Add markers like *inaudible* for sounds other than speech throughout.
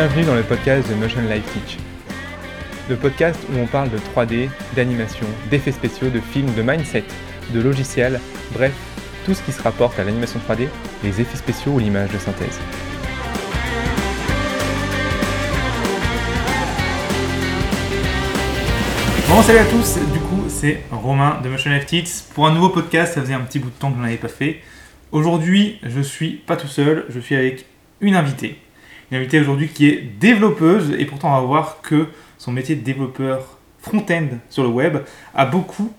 Bienvenue dans le podcast de Motion Life Teach. Le podcast où on parle de 3D, d'animation, d'effets spéciaux, de films, de mindset, de logiciels, bref, tout ce qui se rapporte à l'animation 3D, les effets spéciaux ou l'image de synthèse. Bon, salut à tous, du coup, c'est Romain de Motion Life Teach pour un nouveau podcast. Ça faisait un petit bout de temps que je n'en avais pas fait. Aujourd'hui, je suis pas tout seul, je suis avec une invitée. Une invitée aujourd'hui qui est développeuse et pourtant on va voir que son métier de développeur front-end sur le web a beaucoup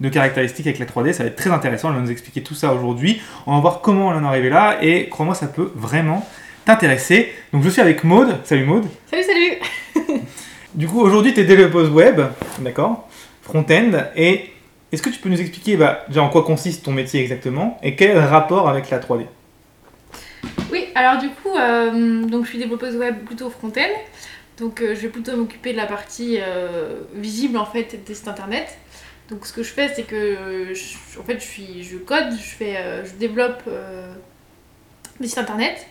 de caractéristiques avec la 3D. Ça va être très intéressant, elle va nous expliquer tout ça aujourd'hui. On va voir comment elle en est arrivée là et crois-moi, ça peut vraiment t'intéresser. Donc je suis avec Maude. Salut Maude. Salut, salut *laughs* Du coup, aujourd'hui, tu es développeuse web, d'accord Front-end. Et est-ce que tu peux nous expliquer bah, déjà en quoi consiste ton métier exactement et quel rapport avec la 3D Oui, alors du coup, euh, donc je suis développeuse web plutôt front-end. Donc euh, je vais plutôt m'occuper de la partie euh, visible en fait des sites internet. Donc ce que je fais, c'est que je- en fait je suis je code, je fais je développe des sites internet.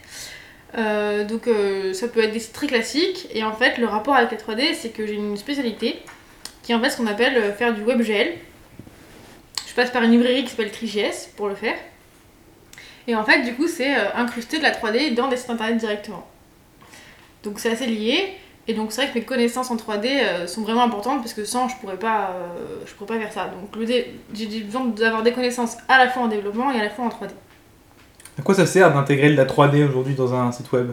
Donc ça peut être des sites très classiques et en fait le rapport avec la 3D c'est que j'ai une spécialité qui est en fait ce qu'on appelle faire du WebGL. Je passe par une librairie qui s'appelle TriGS pour le faire. Et en fait du coup c'est euh, incruster de la 3D dans des sites internet directement. Donc c'est assez lié et donc c'est vrai que mes connaissances en 3D euh, sont vraiment importantes parce que sans je pourrais pas euh, je pourrais pas faire ça. Donc j'ai besoin d'avoir des connaissances à la fois en développement et à la fois en 3D. À quoi ça sert d'intégrer de la 3D aujourd'hui dans un site web?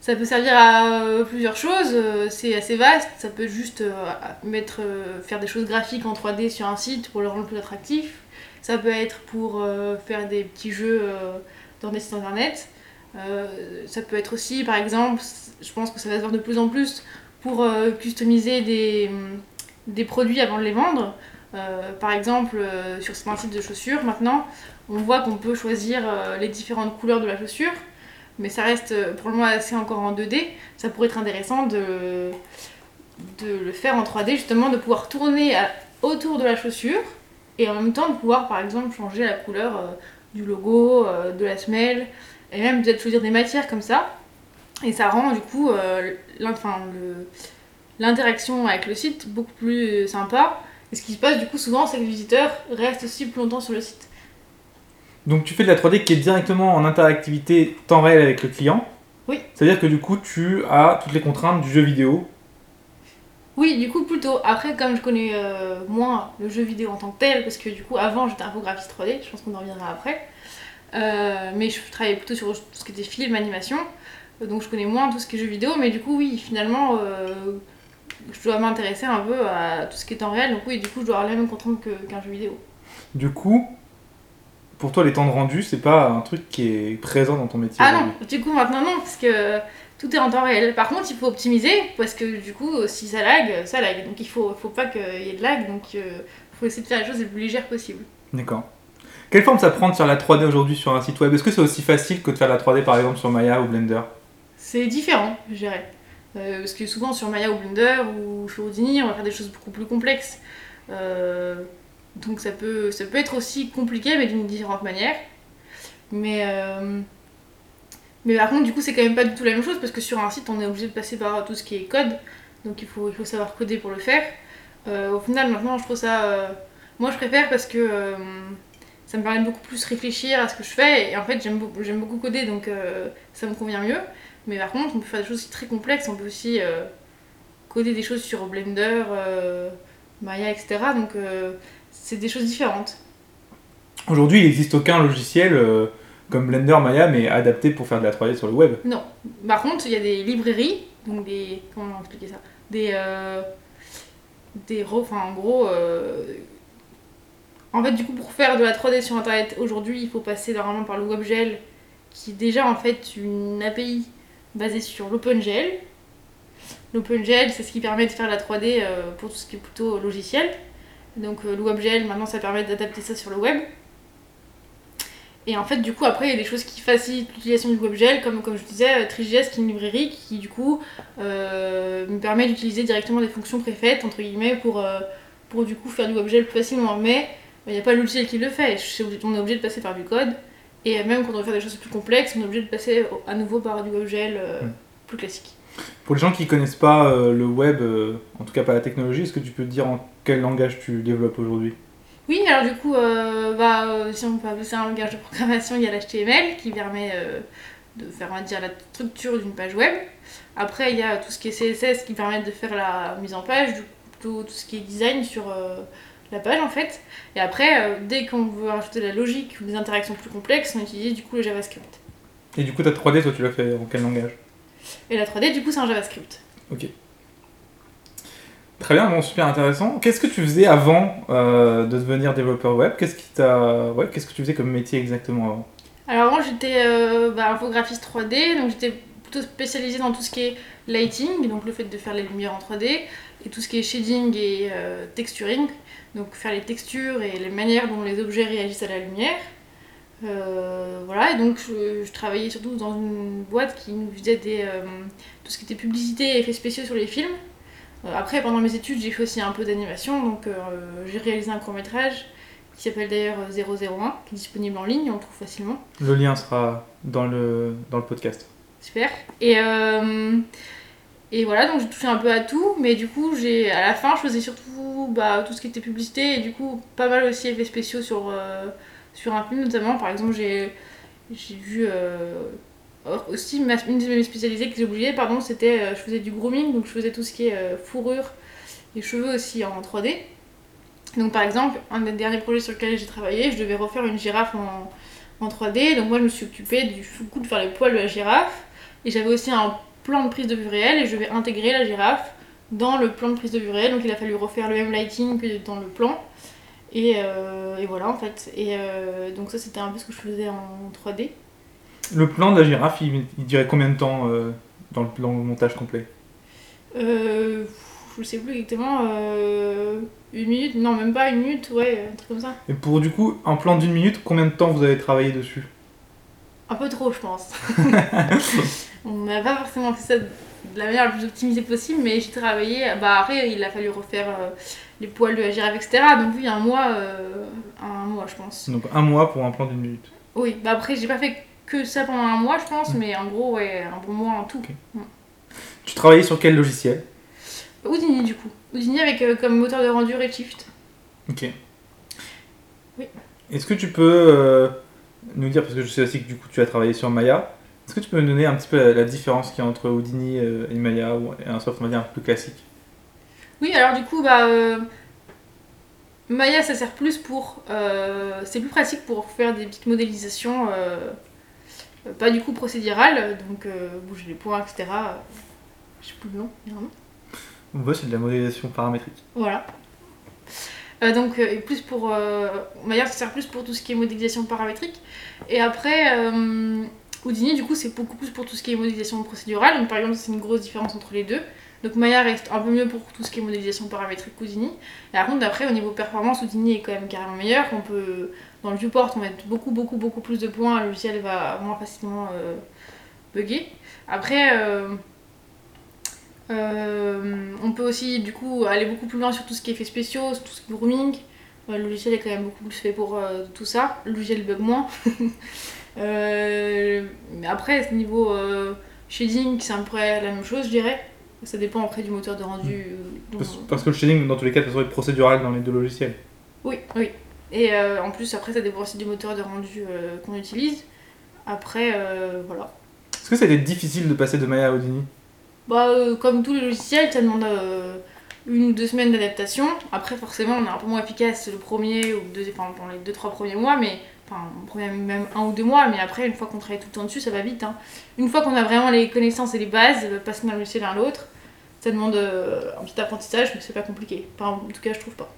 Ça peut servir à euh, plusieurs choses, c'est assez vaste, ça peut juste mettre, faire des choses graphiques en 3D sur un site pour le rendre plus attractif, ça peut être pour euh, faire des petits jeux euh, dans des sites internet, Euh, ça peut être aussi par exemple, je pense que ça va se voir de plus en plus, pour customiser des, des produits avant de les vendre. Par exemple, sur certains sites de chaussures, maintenant, on voit qu'on peut choisir les différentes couleurs de la chaussure mais ça reste pour le moment assez encore en 2D. Ça pourrait être intéressant de, de le faire en 3D, justement, de pouvoir tourner autour de la chaussure et en même temps de pouvoir, par exemple, changer la couleur euh, du logo, euh, de la semelle, et même peut-être choisir des matières comme ça. Et ça rend du coup euh, l'interaction avec le site beaucoup plus sympa. Et ce qui se passe du coup souvent, c'est que le visiteur reste aussi plus longtemps sur le site. Donc tu fais de la 3D qui est directement en interactivité temps réel avec le client. Oui. C'est-à-dire que du coup tu as toutes les contraintes du jeu vidéo. Oui, du coup, plutôt. Après, comme je connais euh, moins le jeu vidéo en tant que tel, parce que du coup, avant, j'étais infographiste 3D, je pense qu'on en reviendra après. Euh, mais je travaillais plutôt sur tout ce qui était film, animation. Euh, Donc, je connais moins tout ce qui est jeu vidéo, mais du coup, oui, finalement, euh, je dois m'intéresser un peu à tout ce qui est en réel. Donc, oui, du coup, je dois avoir les mêmes contraintes que- qu'un jeu vidéo. Du coup, pour toi les temps de rendu, c'est pas un truc qui est présent dans ton métier. Ah non, du coup, maintenant, non, parce que tout est en temps réel. Par contre, il faut optimiser, parce que du coup, si ça lag, ça lag. Donc, il faut, faut pas qu'il y ait de lag, donc il faut essayer de faire les choses les plus légères possible. D'accord. Quelle forme ça prend de faire la 3D aujourd'hui sur un site web? Est-ce que c'est aussi facile que de faire la 3D par exemple sur Maya ou Blender? C'est différent, je dirais. Euh, parce que souvent sur Maya ou Blender ou Houdini, on va faire des choses beaucoup plus complexes. Euh, donc ça peut, ça peut être aussi compliqué, mais d'une différente manière. Mais, euh, mais par contre, du coup, c'est quand même pas du tout la même chose parce que sur un site, on est obligé de passer par tout ce qui est code. Donc il faut, il faut savoir coder pour le faire. Euh, au final, maintenant, je trouve ça. euh, moi, je préfère parce que euh, ça me permet de beaucoup plus réfléchir à ce que je fais. Et en fait, j'aime beaucoup, j'aime beaucoup coder, donc ça me convient mieux. Mais par contre, on peut faire des choses très complexes. On peut aussi coder des choses sur Blender, Maya, etc. Donc c'est des choses différentes. Aujourd'hui, il n'existe aucun logiciel comme Blender, Maya, mais adapté pour faire de la 3D sur le web. Non. Par contre, il y a des librairies, donc des. Comment expliquer ça? Des. euh, des. Enfin, en gros. euh, en fait, du coup, pour faire de la 3D sur internet aujourd'hui, il faut passer normalement par le WebGL, qui est déjà en fait une API basée sur l'OpenGL. L'OpenGL, c'est ce qui permet de faire la 3D euh, pour tout ce qui est plutôt logiciel. Donc, le WebGL, maintenant, ça permet d'adapter ça sur le web. Et en fait, du coup, après, il y a des choses qui facilitent l'utilisation du WebGL, comme, comme je disais, euh, TriGS, qui est une librairie qui, du coup, euh, me permet d'utiliser directement des fonctions préfaites, entre guillemets, pour, euh, pour du coup faire du WebGL plus facilement. Mais il n'y a pas logiciel qui le fait. On est obligé de passer par du code. Et même quand on veut faire des choses plus complexes, on est obligé de passer à nouveau par du WebGL euh, plus classique. Pour les gens qui connaissent pas le web, en tout cas pas la technologie, est-ce que tu peux te dire en quel langage tu développes aujourd'hui? Oui, alors du coup, euh, bah, euh, si on peut appeler ça un langage de programmation, il y a l'HTML qui permet euh, de faire, on va dire, la structure d'une page web. Après, il y a tout ce qui est CSS qui permet de faire la mise en page, du coup, tout, tout ce qui est design sur la page en fait. Et après, dès qu'on veut rajouter de la logique ou des interactions plus complexes, on utilise du coup le JavaScript. Et du coup, ta 3D, toi, tu l'as fait en quel langage? Et la 3D, du coup, c'est un JavaScript. Très bien, bon, super intéressant. Qu'est-ce que tu faisais avant euh, de devenir développeur web? Qu'est-ce qui t'a, ouais, qu'est-ce que tu faisais comme métier exactement avant? Alors moi j'étais euh, bah, infographiste 3D, donc j'étais plutôt spécialisée dans tout ce qui est lighting, donc le fait de faire les lumières en 3D, et tout ce qui est shading et euh, texturing, donc faire les textures et les manières dont les objets réagissent à la lumière. Voilà, et donc je, travaillais surtout dans une boîte qui nous faisait tout ce qui était publicité et effets spéciaux sur les films. Euh, après, pendant mes études, j'ai fait aussi un peu d'animation, donc euh, j'ai réalisé un court métrage qui s'appelle d'ailleurs euh, 001, qui est disponible en ligne, on le trouve facilement. Le lien sera dans le, dans le podcast. Super. Et, euh, et voilà, donc j'ai touché un peu à tout, mais du coup, j'ai à la fin, je faisais surtout bah, tout ce qui était publicité et du coup, pas mal aussi effets spéciaux sur, euh, sur un film, notamment. Par exemple, j'ai vu euh, aussi ma- une de mes spécialisées que j'ai oublié, pardon, c'était euh, je faisais du grooming, donc je faisais tout ce qui est euh, fourrure et cheveux aussi en 3D. Donc par exemple, un des derniers projets sur lequel j'ai travaillé, je devais refaire une girafe en, en 3D, donc moi je me suis occupée du coup de faire les poils de la girafe. Et j'avais aussi un plan de prise de vue réelle et je vais intégrer la girafe dans le plan de prise de vue réelle. Donc il a fallu refaire le même lighting que dans le plan. Et, euh, et voilà en fait. Et euh, donc ça c'était un peu ce que je faisais en 3D. Le plan de la girafe, il, il dirait combien de temps euh, dans, le, montage complet? Euh, je sais plus exactement. euh, une minute Non même pas une minute, ouais, un truc comme ça. Et pour du coup, un plan d'une minute, combien de temps vous avez travaillé dessus? Un peu trop je pense. *laughs* On n'a pas forcément fait ça de la manière la plus optimisée possible, mais j'ai travaillé. Bah après, il a fallu refaire euh, les poils de la girafe, etc. Donc oui, un mois, euh, un mois, je pense. Donc un mois pour un plan d'une minute. Oui, bah après, j'ai pas fait que ça pendant un mois, je pense, mais en gros, ouais, un bon mois en tout. Tu travaillais sur quel logiciel? Houdini, du coup. Houdini avec euh, comme moteur de rendu Redshift. Ok. Oui. Est-ce que tu peux euh, nous dire, parce que je sais aussi que du coup tu as travaillé sur Maya, est-ce que tu peux nous donner un petit peu la, la différence qu'il y a entre Houdini euh, et Maya, ou et un soft on va dire un peu plus classique? Oui, alors du coup, bah. Maya, ça sert plus pour. euh, c'est plus pratique pour faire des petites modélisations. Euh, euh, pas du coup procédurales, donc euh, bouger les points, etc. euh, Je sais plus le nom, nom. Ouais, c'est de la modélisation paramétrique. Voilà. Euh, donc, euh, et plus pour. Euh, Maya, ça sert plus pour tout ce qui est modélisation paramétrique. Et après, euh, Houdini, du coup, c'est beaucoup plus pour tout ce qui est modélisation procédurale. Donc, par exemple, c'est une grosse différence entre les deux. Donc, Maya reste un peu mieux pour tout ce qui est modélisation paramétrique qu'Houdini. Et par contre, après, au niveau performance, Houdini est quand même carrément meilleur. On peut, dans le viewport, on met beaucoup, beaucoup, beaucoup plus de points. Le logiciel va moins facilement euh, bugger. Après. euh, euh, on peut aussi du coup aller beaucoup plus loin sur tout ce qui est effets spéciaux, tout ce qui est grooming. Le logiciel est quand même beaucoup plus fait pour tout ça. Le logiciel bug moins. *laughs* Mais après, niveau euh, shading, c'est à peu près la même chose, je dirais. Ça dépend après du moteur de rendu. euh, dont- Parce, parce que le shading, dans tous les cas, ça serait procédural dans les deux logiciels. Oui, oui. Et euh, en plus, après, ça dépend aussi du moteur de rendu euh, qu'on utilise. Après, euh, voilà. Est-ce que ça a été difficile de passer de Maya à Houdini? Bah, euh, comme tous les logiciels, ça demande euh, une ou deux semaines d'adaptation. Après, forcément, on est un peu moins efficace le premier ou deuxième, enfin, pendant les deux, trois premiers mois, mais enfin, même un ou deux mois, mais après, une fois qu'on travaille tout le temps dessus, ça va vite. hein. Une fois qu'on a vraiment les connaissances et les bases, euh, passer d'un logiciel à l'autre, ça demande un petit apprentissage, mais c'est pas compliqué. Enfin, en tout cas, je trouve pas.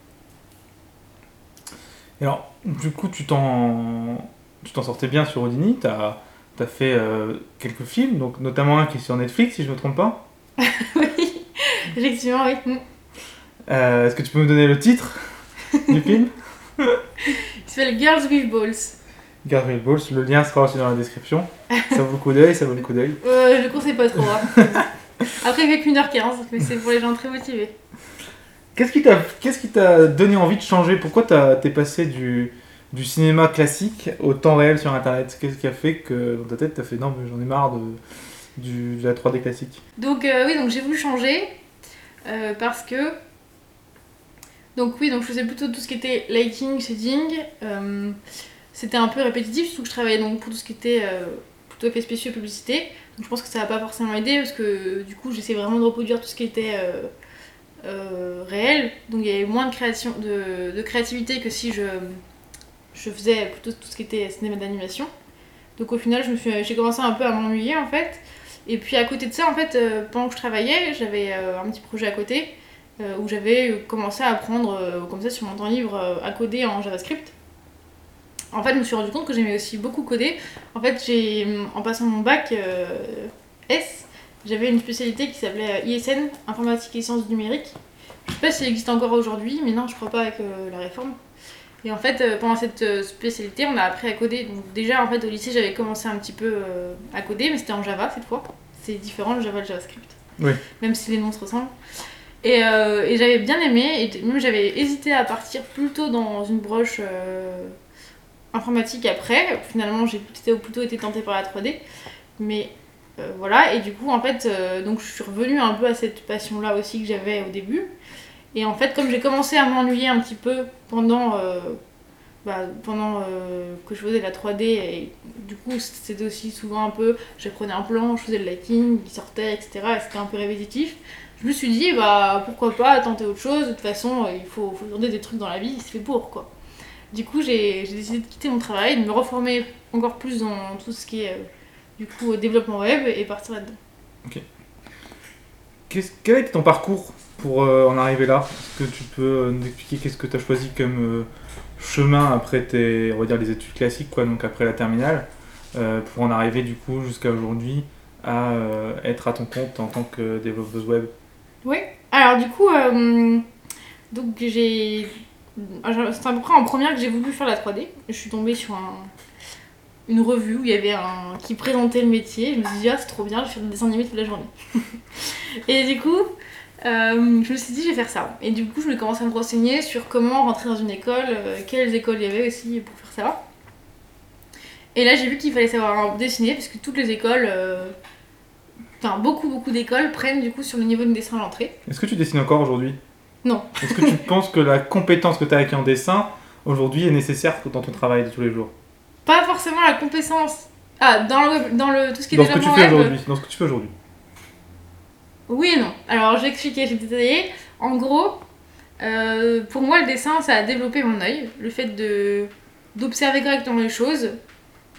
Et alors, du coup, tu t'en, tu t'en sortais bien sur Houdini. Tu as, fait euh, quelques films, donc notamment un qui est sur Netflix, si je ne me trompe pas. *laughs* oui, effectivement, oui. Mm. Euh, Est-ce que tu peux me donner le titre du *laughs* film? Il s'appelle Girls with Balls. Gabriel Balls, le lien sera aussi dans la description. Ça vaut le coup d'œil, ça vaut le coup d'œil. Euh, je le conseille pas trop. hein. *laughs* Après, il fait qu'une heure 15, mais c'est pour les gens très motivés. Qu'est-ce qui t'a qu'est-ce qui t'a donné envie de changer? Pourquoi t'as- t'es passé du, du cinéma classique au temps réel sur internet? Qu'est-ce qui a fait que dans ta tête t'as fait non mais j'en ai marre de, du, de la 3D classique? Donc euh, oui, donc j'ai voulu changer euh, parce que donc oui, donc je faisais plutôt tout ce qui était lighting, shading. euh, c'était un peu répétitif, surtout que je travaillais donc pour tout ce qui était plutôt effets spéciaux et publicité. Donc je pense que ça va pas forcément aider parce que du coup j'essaie vraiment de reproduire tout ce qui était euh, euh, réel. Donc il y avait moins de, création, de, de créativité que si je, je faisais plutôt tout ce qui était cinéma d'animation. Donc au final j'ai commencé un peu à m'ennuyer en fait. Et puis à côté de ça, en fait, euh, pendant que je travaillais, j'avais un petit projet à côté où j'avais commencé à apprendre, comme ça, sur mon temps libre, à coder en JavaScript. En fait, je me suis rendu compte que j'aimais aussi beaucoup coder. En fait, j'ai, en passant mon bac euh, S, j'avais une spécialité qui s'appelait euh, ISN, Informatique et Sciences du Numérique. Je sais pas si ça existe encore aujourd'hui, mais non, je crois pas avec euh, la réforme. Et en fait, euh, pendant cette spécialité, on a appris à coder. Donc déjà, en fait, au lycée, j'avais commencé un petit peu à coder, mais c'était en Java cette fois. C'est différent le Java et le JavaScript. Oui. Même si les noms se ressemblent. Et, et j'avais bien aimé, et même j'avais hésité à partir plutôt dans une broche informatique après. Finalement, j'ai plutôt, été tentée par la 3D. Mais euh, voilà, et du coup, en fait, euh, donc je suis revenue un peu à cette passion-là aussi que j'avais au début. Et en fait, comme j'ai commencé à m'ennuyer un petit peu pendant, euh, bah, pendant que je faisais la 3D, et du coup, c'était aussi souvent un peu, je prenais un plan, je faisais le lighting, il sortait, etc. Et c'était un peu répétitif. Je me suis dit, bah pourquoi pas tenter autre chose, de toute façon, il faut, faut tenter des trucs dans la vie, c'est fait pour quoi. Du coup, j'ai décidé de quitter mon travail, de me reformer encore plus dans tout ce qui est euh, du coup développement web et partir là-dedans. Qu'est-ce- Quel a été ton parcours pour euh, en arriver là? Est-ce que tu peux euh, nous expliquer qu'est-ce que tu as choisi comme euh, chemin après tes, on va dire, les études classiques, quoi, donc après la terminale, euh, pour en arriver du coup jusqu'à aujourd'hui à euh, être à ton compte en tant que développeuse web? Oui. Alors du coup, euh, donc j'ai, c'est à peu près en première que j'ai voulu faire la 3D. Je suis tombée sur un- une revue où il y avait un qui présentait le métier. Je me suis dit ah c'est trop bien, je vais faire des dessins animés toute la journée. *laughs* et du coup, euh, je me suis dit je vais faire ça. Et du coup, je vais commencer à me renseigner sur comment rentrer dans une école, euh, quelles écoles il y avait aussi pour faire ça. Et là, j'ai vu qu'il fallait savoir dessiner parce que toutes les écoles, euh, enfin beaucoup beaucoup d'écoles prennent du coup sur le niveau de dessin à l'entrée. Est-ce que tu dessines encore aujourd'hui? Non. Est-ce que tu penses que la compétence que tu as acquis en dessin aujourd'hui est nécessaire dans ton travail de tous les jours? Pas forcément la compétence. Ah, dans le, web- dans le tout ce qui est Dans ce que tu fais aujourd'hui Dans ce que tu fais aujourd'hui Oui et non. Alors, expliquer, je vais détailler. En gros, euh, pour moi, le dessin, ça a développé mon œil. Le fait de d'observer correctement les choses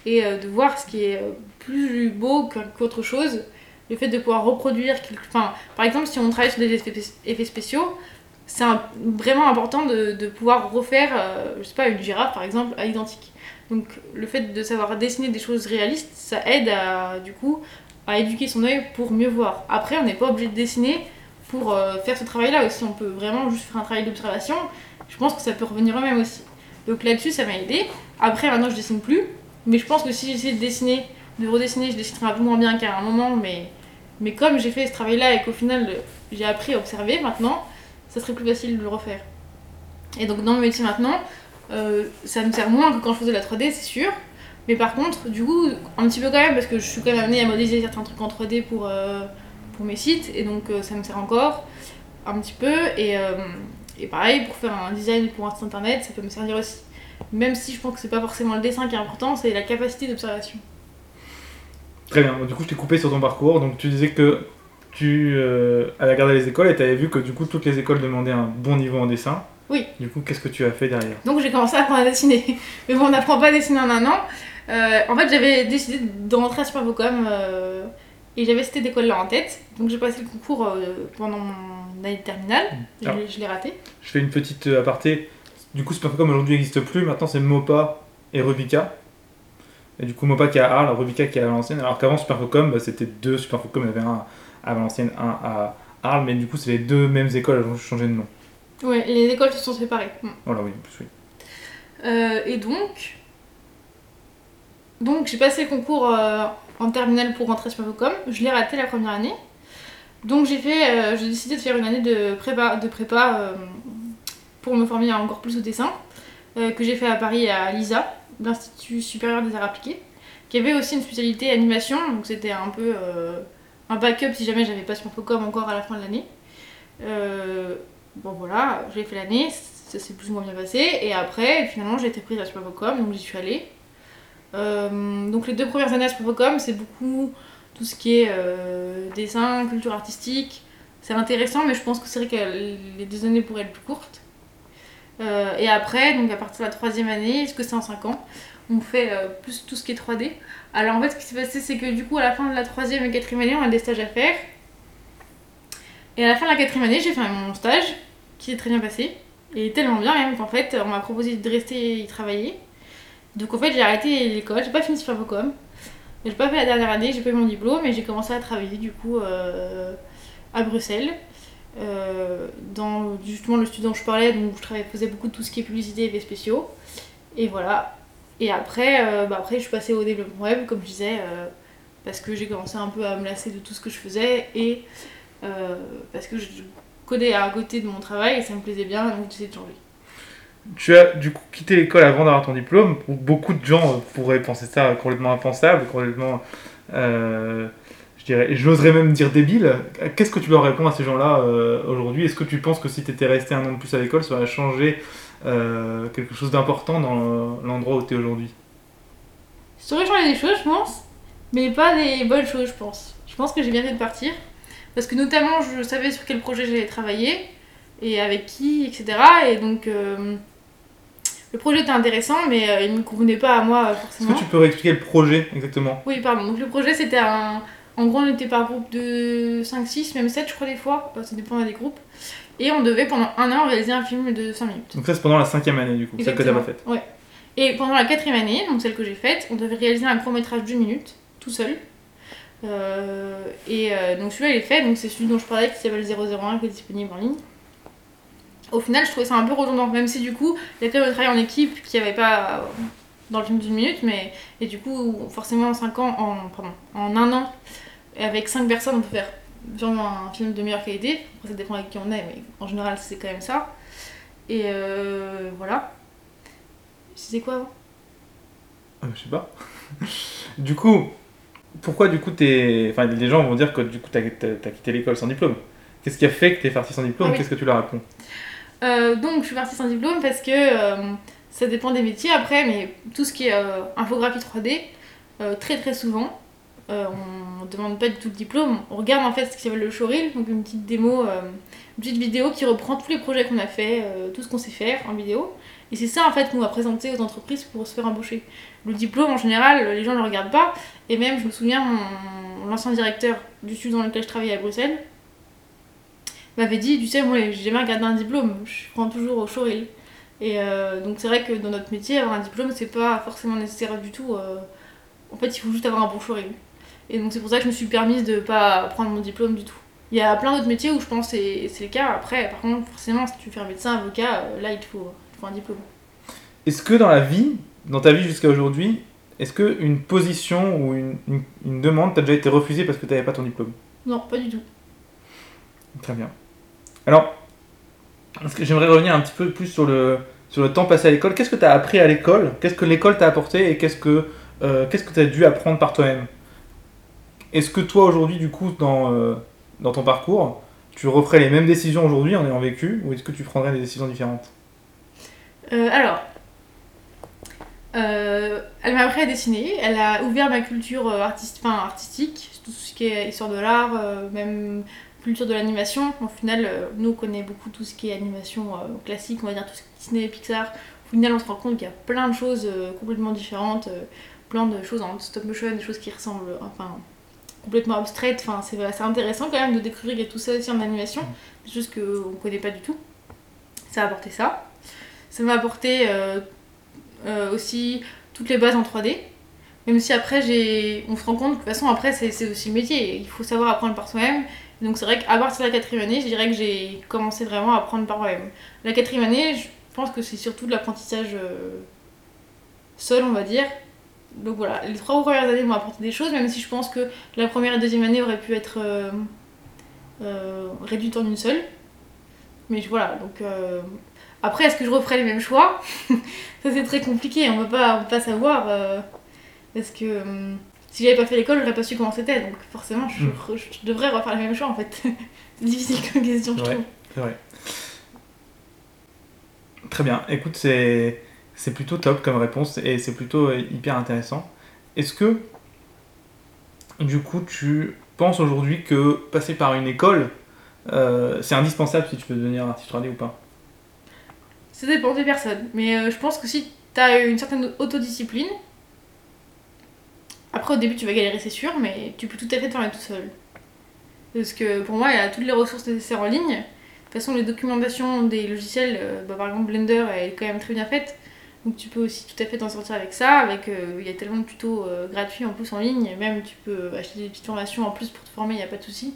et euh, de voir ce qui est euh, plus beau qu'autre chose. Le fait de pouvoir reproduire quelque... Enfin, par exemple, si on travaille sur des effets spéciaux, c'est vraiment important de, de pouvoir refaire, euh, je sais pas, une girafe, par exemple, à l'identique. Donc, le fait de savoir dessiner des choses réalistes, ça aide à, du coup, à éduquer son œil pour mieux voir. Après, on n'est pas obligé de dessiner pour euh, faire ce travail-là aussi. On peut vraiment juste faire un travail d'observation. Je pense que ça peut revenir eux-mêmes aussi. Donc là-dessus, ça m'a aidé. Après, maintenant, je dessine plus. Mais je pense que si j'essaie de dessiner, de redessiner, je dessinerai un peu moins bien qu'à un moment. Mais, mais comme j'ai fait ce travail-là et qu'au final, j'ai appris à observer maintenant, ça serait plus facile de le refaire. Et donc, dans mon métier maintenant, euh, ça me sert moins que quand je faisais la 3D, c'est sûr. Mais par contre, du coup, un petit peu quand même, parce que je suis quand même amenée à modéliser certains trucs en 3D pour, euh, pour mes sites, et donc euh, ça me sert encore un petit peu. Et, pareil, pour faire un design pour un site internet, ça peut me servir aussi. Même si je pense que c'est pas forcément le dessin qui est important, c'est la capacité d'observation. Très bien, du coup je t'ai coupé sur ton parcours, donc tu disais que tu euh, allais regarder les écoles et tu avais vu que du coup toutes les écoles demandaient un bon niveau en dessin. Oui. Du coup qu'est-ce que tu as fait derrière? Donc j'ai commencé à apprendre à dessiner. *laughs* Mais bon, on n'apprend pas à dessiner en un an. Euh, en fait, j'avais décidé de rentrer à Superbocom euh, et j'avais cette école-là en tête. Donc j'ai passé le concours euh, pendant mon année de terminale. Je, l'ai- je l'ai raté. Je fais une petite euh, aparté. Du coup Supercom aujourd'hui n'existe plus, maintenant c'est Mopa et Rubica. Et du coup Mopa qui est à Arles, Rubica qui est à Valenciennes. Alors qu'avant Supercom bah, c'était deux Supercom, il y avait un à Valenciennes, un à Arles, mais du coup c'est les deux mêmes écoles, elles ont changé de nom. Ouais, les écoles se sont séparées. Mm. Voilà oui, en plus oui. Euh, et donc, donc j'ai passé le concours euh, en terminale pour rentrer sur Infocom. Je l'ai raté la première année. Donc j'ai fait, euh, j'ai décidé de faire une année de prépa, de prépa pour me former encore plus au dessin, que j'ai fait à Paris à l'ISA, l'Institut supérieur des arts appliqués. qui avait aussi une spécialité animation, donc c'était un peu un backup si jamais j'avais pas Smartphocom encore à la fin de l'année. Euh, bon voilà, j'ai fait l'année, ça s'est plus ou moins bien passé, et après finalement j'ai été prise à Smartphocom, donc j'y suis allée. Euh, donc les deux premières années à Smartphocom, c'est beaucoup tout ce qui est euh, dessin, culture artistique. C'est intéressant, mais je pense que c'est vrai que les deux années pourraient être plus courtes. Euh, et après, donc à partir de la troisième année, est-ce que c'est en 5 ans, on fait euh, plus tout ce qui est 3D. Alors en fait, ce qui s'est passé, c'est que du coup, à la fin de la troisième et quatrième année, on a des stages à faire. Et à la fin de la quatrième année, j'ai fait mon stage, qui s'est très bien passé. Et tellement bien même qu'en fait, on m'a proposé de rester y travailler. Donc en fait, j'ai arrêté l'école, j'ai pas fini Superfocom. J'ai pas fait la dernière année, j'ai pas eu mon diplôme, et j'ai commencé à travailler du coup euh, à Bruxelles. Euh, dans justement le studio dont je parlais, donc je faisais beaucoup de tout ce qui est publicité et effets spéciaux. Et voilà. Et après, euh, bah après je suis passée au développement web, comme je disais, euh, parce que j'ai commencé un peu à me lasser de tout ce que je faisais et parce que je codais à côté de mon travail et ça me plaisait bien, donc essayé de changer. Tu as du coup quitté l'école avant d'avoir ton diplôme. Beaucoup de gens pourraient penser ça complètement impensable, complètement. Je dirais, j'oserais même dire débile. Qu'est-ce que tu leur réponds à ces gens-là euh, aujourd'hui? Est-ce que tu penses que si tu étais resté un an de plus à l'école, ça aurait changé euh, quelque chose d'important dans l'endroit où tu es aujourd'hui? Ça aurait changé des choses, je pense, mais pas des bonnes choses, je pense. Je pense que j'ai bien fait de partir, parce que notamment, je savais sur quel projet j'allais travailler, et avec qui, etc. Et donc, euh, le projet était intéressant, mais il ne me convenait pas à moi, euh, Est-ce forcément. que tu peux réexpliquer le projet exactement? Oui, pardon. Donc, le projet, c'était un... En gros, on était par groupe de 5, 6, même 7, je crois, des fois. Euh, Ça dépend des groupes. Et on devait, pendant un an, réaliser un film de 5 minutes. Donc ça c'est pendant la cinquième année du coup, celle que tu pas faite. Ouais. Et pendant la quatrième année, donc celle que j'ai faite, on devait réaliser un court métrage d'une minute, tout seul. Euh, et euh, donc celui-là il est fait, donc c'est celui dont je parlais qui s'appelle 001 qui est disponible en ligne. Au final, je trouvais ça un peu redondant, même si du coup, il y a quand même le travail en équipe qui n'y avait pas euh, dans le film d'une minute, mais et du coup, forcément en 5 ans, en, pardon, en un an, et avec 5 personnes, on peut faire vraiment un film de meilleure qualité. Après, ça dépend avec qui on est, mais en général, c'est quand même ça. Et euh, voilà. C'était quoi avant? Euh, je sais pas. *laughs* du coup, pourquoi du coup t'es. Enfin, les gens vont dire que du coup t'as as, quitté l'école sans diplôme. Qu'est-ce qui a fait que t'es parti sans diplôme? Ah oui. Qu'est-ce que tu leur réponds Euh, donc, je suis partie sans diplôme parce que euh, ça dépend des métiers après, mais tout ce qui est euh, infographie 3D, euh, très très souvent, euh, on demande pas du tout le diplôme. On regarde en fait ce qui s'appelle le showreel, donc une petite démo, une petite vidéo qui reprend tous les projets qu'on a fait, tout ce qu'on sait faire en vidéo. Et c'est ça en fait qu'on va présenter aux entreprises pour se faire embaucher. Le diplôme en général, les gens ne le regardent pas. Et même, je me souviens, mon l'ancien directeur du studio dans lequel je travaillais à Bruxelles m'avait dit, tu sais, moi j'ai jamais regardé un diplôme, je prends toujours au showreel. Et euh, donc c'est vrai que dans notre métier, avoir un diplôme, c'est pas forcément nécessaire du tout. euh, en fait, il faut juste avoir un bon showreel. Et donc c'est pour ça que je me suis permise de pas prendre mon diplôme du tout. Il y a plein d'autres métiers où je pense que c'est c'est le cas. Après, par contre, forcément, si tu veux faire médecin, avocat, euh, là, il te faut, il te faut un diplôme. Est-ce que dans la vie, dans ta vie jusqu'à aujourd'hui, est-ce que une position ou une, une, une demande t'a déjà été refusée parce que t'avais pas ton diplôme? Non, pas du tout. Très bien. Alors, j'aimerais revenir un petit peu plus sur le, sur le temps passé à l'école. Qu'est-ce que tu as appris à l'école? Qu'est-ce que l'école t'a apporté et qu'est-ce que euh, que tu as dû apprendre par toi-même? Est-ce que toi aujourd'hui, du coup, dans, euh, dans ton parcours, tu referais les mêmes décisions aujourd'hui en ayant vécu ou est-ce que tu prendrais des décisions différentes? Euh, alors, elle m'a appris à dessiner, elle a ouvert ma culture artiste, artistique, tout ce qui est histoire de l'art, même culture de l'animation. Au final, euh, nous on connaît beaucoup tout ce qui est animation euh, classique, on va dire tout ce qui est Disney, Pixar. Au final, on se rend compte qu'il y a plein de choses euh, complètement différentes, plein de choses en stop motion, des choses qui ressemblent, enfin, complètement abstraites. Enfin, c'est intéressant quand même de découvrir qu'il y a tout ça aussi en animation, des choses qu'on ne connaît pas du tout. Ça a apporté ça. Ça m'a apporté euh, euh, aussi toutes les bases en 3D. Même si après, j'ai... on se rend compte que de toute façon, après, c'est aussi le métier. Il faut savoir apprendre par soi-même. Donc c'est vrai qu'à partir de la quatrième année, je dirais que j'ai commencé vraiment à apprendre par moi-même. La quatrième année, je pense que c'est surtout de l'apprentissage euh, seul, on va dire. Donc voilà, les trois premières années m'ont apporté des choses, même si je pense que la première et deuxième année auraient pu être euh, euh, réduites en une seule. Mais voilà, donc... Après, est-ce que je referais les mêmes choix? *laughs* Ça c'est très compliqué, on on va pas savoir. Parce que hum, si j'avais pas fait l'école, j'aurais pas su comment c'était. Donc forcément, je, Mm. re- je devrais refaire le même choix en fait. *laughs* c'est difficile comme question, je trouve. C'est vrai. Très bien. Écoute, c'est c'est plutôt top comme réponse et c'est plutôt euh, hyper intéressant. Est-ce que, du coup, tu penses aujourd'hui que passer par une école, euh, c'est indispensable si tu veux devenir artiste 3D ou pas? Ça dépend des personnes. Mais euh, je pense que si tu as une certaine autodiscipline, après au début tu vas galérer, c'est sûr, mais tu peux tout à fait te faire tout seul. Parce que pour moi, il y a toutes les ressources nécessaires en ligne. De toute façon, les documentations des logiciels, euh, bah, par exemple Blender, elle est quand même très bien faite. Donc tu peux aussi tout à fait t'en sortir avec ça. Avec, euh, il y a tellement de tutos euh, gratuits en plus en ligne. Même tu peux acheter des petites formations en plus pour te former, il n'y a pas de souci.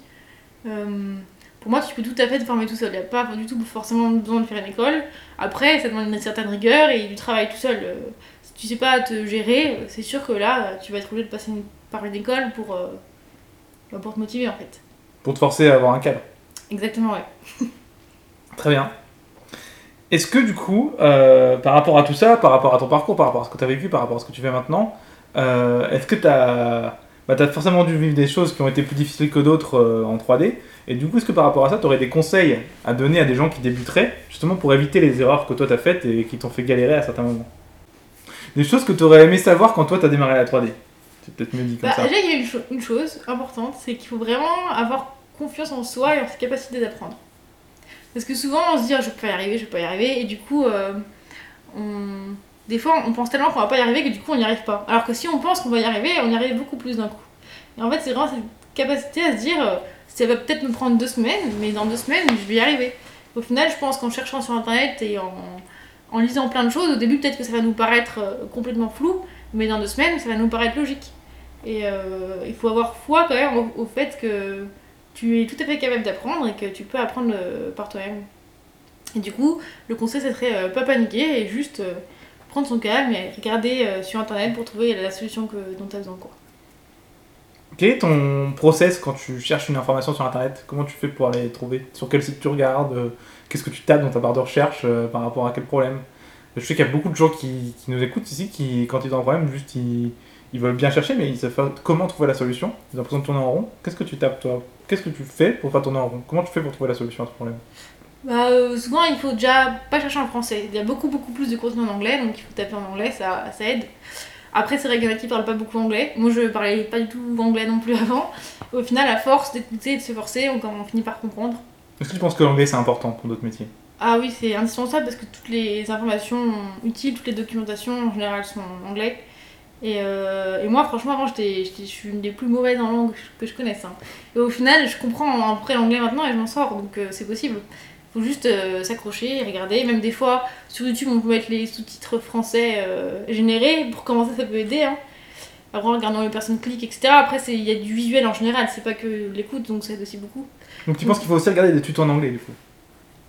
Pour moi, tu peux tout à fait te former tout seul. Il n'y a pas du tout forcément besoin de faire une école. Après, ça demande une certaine rigueur et du travail tout seul. Tu sais pas te gérer, c'est sûr que là, tu vas être obligé de passer une- par une école pour, euh, bah, pour te motiver en fait. Pour te forcer à avoir un cadre. Exactement, ouais. *laughs* Très bien. Est-ce que du coup, euh, par rapport à tout ça, par rapport à ton parcours, par rapport à ce que tu as vécu, par rapport à ce que tu fais maintenant, euh, est-ce que tu as, forcément dû vivre des choses qui ont été plus difficiles que d'autres euh, en 3D Et du coup, est-ce que par rapport à ça, tu aurais des conseils à donner à des gens qui débuteraient, justement pour éviter les erreurs que toi tu as faites et qui t'ont fait galérer à certains moments? Des choses que tu aurais aimé savoir quand toi tu as démarré la 3D C'est peut-être mieux dit comme Bah, ça. déjà, il y a une, cho- une chose importante, c'est qu'il faut vraiment avoir confiance en soi et en ses capacités d'apprendre. Parce que souvent, on se dit, Ah, je peux pas y arriver, je peux pas y arriver, et du coup, euh, on... des fois, on pense tellement qu'on va pas y arriver que du coup, on n'y arrive pas. Alors que si on pense qu'on va y arriver, on y arrive beaucoup plus d'un coup. Et en fait, c'est vraiment cette capacité à se dire, euh, ça va peut-être me prendre deux semaines, mais dans deux semaines, je vais y arriver. Au final, je pense qu'en cherchant sur internet et en, en lisant plein de choses, au début, peut-être que ça va nous paraître euh, complètement flou, mais dans deux semaines, ça va nous paraître logique. Et euh, il faut avoir foi quand même au, fait que tu es tout à fait capable d'apprendre et que tu peux apprendre euh, par toi-même. Et du coup, le conseil, ça serait pas paniquer et juste prendre son calme et regarder sur internet pour trouver la solution dont tu as besoin. Quoi. Quel est ton process quand tu cherches une information sur internet? Comment tu fais pour aller trouver? Sur quel site tu regardes? Euh, Qu'est-ce que tu tapes dans ta barre de recherche euh, par rapport à quel problème? Je sais qu'il y a beaucoup de gens qui, nous écoutent ici qui, quand ils ont un problème, juste ils, veulent bien chercher, mais ils savent comment trouver la solution. Ils ont l'impression de tourner en rond. Qu'est-ce que tu tapes toi? Qu'est-ce que tu fais pour pas tourner en rond? Comment tu fais pour trouver la solution à ce problème? Bah, euh, souvent, il faut déjà pas chercher en français. Il y a beaucoup, beaucoup plus de contenu en anglais, donc il faut taper en anglais, ça, ça aide. Après, c'est vrai qu'il y en a qui parlent pas beaucoup anglais. Moi, je parlais pas du tout anglais non plus avant. Au final, à force d'écouter et de se forcer, on, on finit par comprendre. Est-ce que tu penses que l'anglais c'est important pour d'autres métiers? Ah oui, c'est indispensable parce que toutes les informations utiles, toutes les documentations en général sont en anglais. Et, euh, et moi, franchement, avant, je suis une des plus mauvaises en langue que je connaisse. hein. Et au final, je comprends après l'anglais maintenant et je m'en sors, donc euh, c'est possible. Faut juste euh, s'accrocher et regarder. Même des fois, sur YouTube, on peut mettre les sous-titres français euh, générés. Pour commencer, ça peut aider. Hein. Après, en regardant les personnes cliquent, etc. Après, il y a du visuel en général, c'est pas que l'écoute, donc ça aide aussi beaucoup. Donc tu penses qu'il faut aussi regarder des tutos en anglais du coup?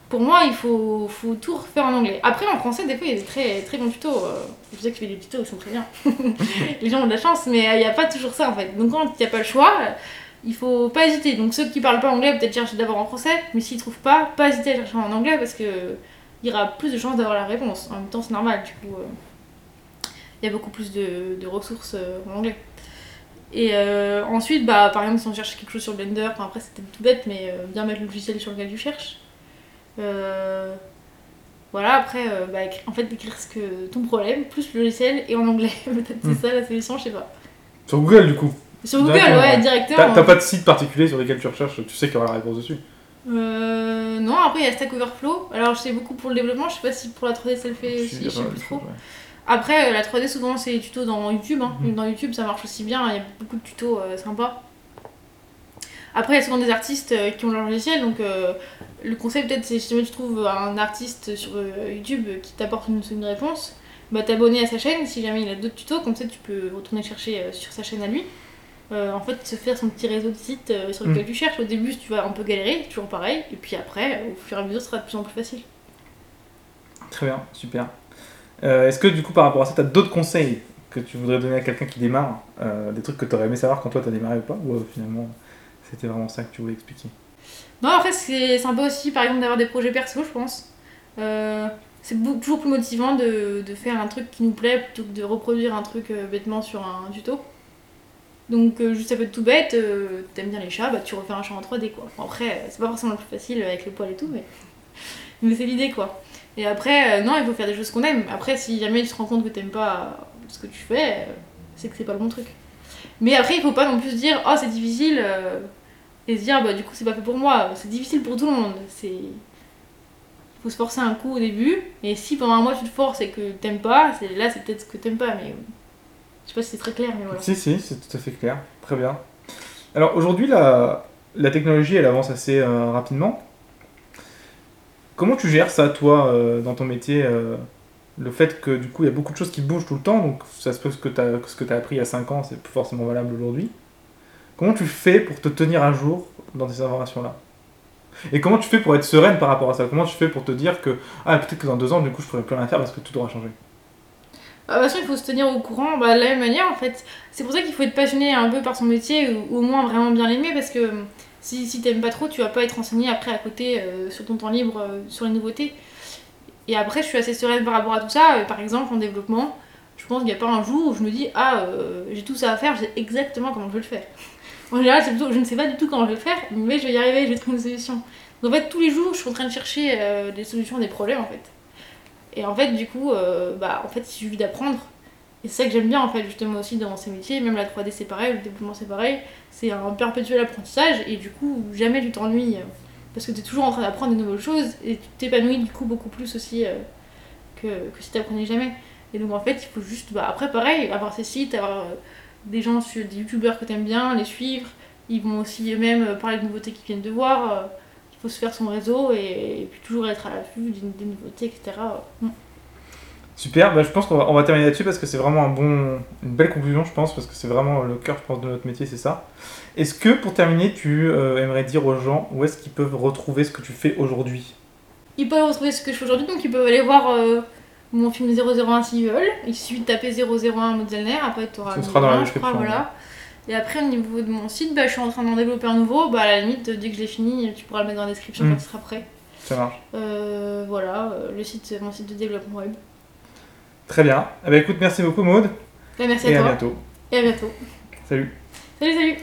Pour moi, il faut, faut tout refaire en anglais. Après, en français, des fois, il y a des très, très bons tutos. euh, Je sais que tu fais des tutos, ils sont très bien. *laughs* Les gens ont de la chance, mais il n'y a pas toujours ça en fait. Donc, quand il n'y a pas le choix, il faut pas hésiter. Donc, ceux qui parlent pas anglais, peut-être chercher d'abord en français, mais s'ils trouvent pas, pas hésiter à chercher en anglais parce que il y aura plus de chances d'avoir la réponse. En même temps, c'est normal, du coup, euh, il y a beaucoup plus de, de ressources euh, en anglais. Et euh, ensuite, bah, par exemple, si on cherche quelque chose sur Blender, enfin, après peut-être tout bête, mais bien mettre le logiciel sur lequel tu cherches. Voilà, après, bah, en fait, écrire ce que ton problème, plus le logiciel et en anglais. *laughs* Peut-être c'est Hmm. ça la solution, je sais pas. Sur Google du coup Sur Google, Directement, ouais, ouais. directement. T'as pas de site particulier sur lequel tu recherches, tu sais qu'il y aura la réponse dessus. Euh, non, après, il y a Stack Overflow. Alors, je sais beaucoup pour le développement, je sais pas si pour la 3D ça le fait aussi, je sais plus trop. Après, euh, la 3D, souvent, c'est les tutos dans YouTube. Hein. Mhm. Dans YouTube, ça marche aussi bien. Il y a beaucoup de tutos euh, sympas. Après, il y a souvent des artistes euh, qui ont leur logiciel. Donc, euh, le conseil, peut-être, c'est si jamais tu trouves un artiste sur YouTube qui t'apporte une, une réponse, bah, t'abonner à sa chaîne. Si jamais il a d'autres tutos, comme ça, tu peux retourner chercher sur sa chaîne à lui. Euh, en fait, se faire son petit réseau de sites euh, sur lequel tu cherches. Au début, tu vas un peu galérer, toujours pareil. Et puis après, au fur et à mesure, ce sera de plus en plus facile. Très bien, super. Euh, Est-ce que du coup par rapport à ça, tu as d'autres conseils que tu voudrais donner à quelqu'un qui démarre euh, Des trucs que tu aurais aimé savoir quand toi tu as démarré ou pas Ou euh, finalement c'était vraiment ça que tu voulais expliquer? Non, après, c'est sympa aussi, par exemple, d'avoir des projets perso, je pense. Euh, c'est toujours plus motivant de, de faire un truc qui nous plaît plutôt que de reproduire un truc euh, bêtement sur un tuto. Donc euh, juste ça peut être tout bête, euh, t'aimes bien les chats, bah tu refais un chat en 3D quoi. Après euh, c'est pas forcément le plus facile avec les poils et tout mais, *laughs* mais c'est l'idée quoi. Et après euh, non il faut faire des choses qu'on aime. Après si jamais tu te rends compte que t'aimes pas ce que tu fais, c'est que c'est pas le bon truc. Mais après il faut pas non plus se dire oh c'est difficile et se dire bah du coup c'est pas fait pour moi. C'est difficile pour tout le monde. C'est faut se forcer un coup au début et si pendant un mois tu te forces et que t'aimes pas, c'est là c'est peut-être ce que t'aimes pas mais je sais pas si c'est très clair mais voilà. Si, si, c'est tout à fait clair. Très bien. Alors aujourd'hui, la, technologie, elle avance assez euh, rapidement. Comment tu gères ça, toi, euh, dans ton métier euh, Le fait que du coup, il y a beaucoup de choses qui bougent tout le temps, donc ça se peut que, ce que tu as appris il y a 5 ans, c'est plus forcément valable aujourd'hui. Comment tu fais pour te tenir à jour dans ces informations-là? Et comment tu fais pour être sereine par rapport à ça? Comment tu fais pour te dire que, ah, peut-être que dans 2 ans, du coup, je pourrais plus rien faire parce que tout aura changé? Toute façon, il faut se tenir au courant bah, de la même manière en fait. C'est pour ça qu'il faut être passionné un peu par son métier ou, au moins vraiment bien l'aimer parce que euh, si, si t'aimes pas trop, tu vas pas être renseigné après à côté euh, sur ton temps libre euh, sur les nouveautés. Et après, je suis assez sereine par rapport à tout ça. Euh, par exemple, en développement, je pense qu'il n'y a pas un jour où je me dis Ah, j'ai tout ça à faire, je sais exactement comment je vais le faire. En général, c'est plutôt je ne sais pas du tout comment je vais le faire, mais je vais y arriver, je vais trouver une solution. Donc en fait, tous les jours, je suis en train de chercher des solutions à des problèmes en fait. Et en fait, du coup, euh, bah, en fait, il suffit d'apprendre. Et c'est ça que j'aime bien, en fait, justement, aussi dans ces métiers. Même la 3D, c'est pareil, le développement, c'est pareil. C'est un perpétuel apprentissage. Et du coup, jamais tu t'ennuies. euh, Parce que tu es toujours en train d'apprendre de nouvelles choses. Et tu t'épanouis, du coup, beaucoup plus aussi euh, que, si tu n'apprenais jamais. Et donc, en fait, il faut juste. Bah, après, pareil, avoir ces sites, avoir des gens, sur, des youtubeurs que tu bien, les suivre. Ils vont aussi eux-mêmes parler de nouveautés qu'ils viennent de voir. Il faut se faire son réseau et, et puis toujours être à l'affût des, des nouveautés, etc. Mm. Super, bah, je pense qu'on va, on va terminer là-dessus parce que c'est vraiment un bon, une belle conclusion, je pense, parce que c'est vraiment le cœur, je pense, de notre métier, c'est ça. Est-ce que pour terminer, tu euh, aimerais dire aux gens où est-ce qu'ils peuvent retrouver ce que tu fais aujourd'hui? Ils peuvent retrouver ce que je fais aujourd'hui, donc ils peuvent aller voir euh, mon film 001 s'ils veulent. Il suffit de taper 001 Modelner, après tu auras Ce sera dans la je crois, description, voilà. Et après, au niveau de mon site, bah, je suis en train d'en développer un nouveau. Bah, à la limite, dès que je l'ai fini, tu pourras le mettre dans la description Mm. quand ce sera prêt. Ça marche. Euh, voilà, euh, le site, mon site de développement web. Très bien. Eh ben, écoute, merci beaucoup, Maude, Bah, merci et à à toi. bientôt. Et à bientôt. Salut. Salut, salut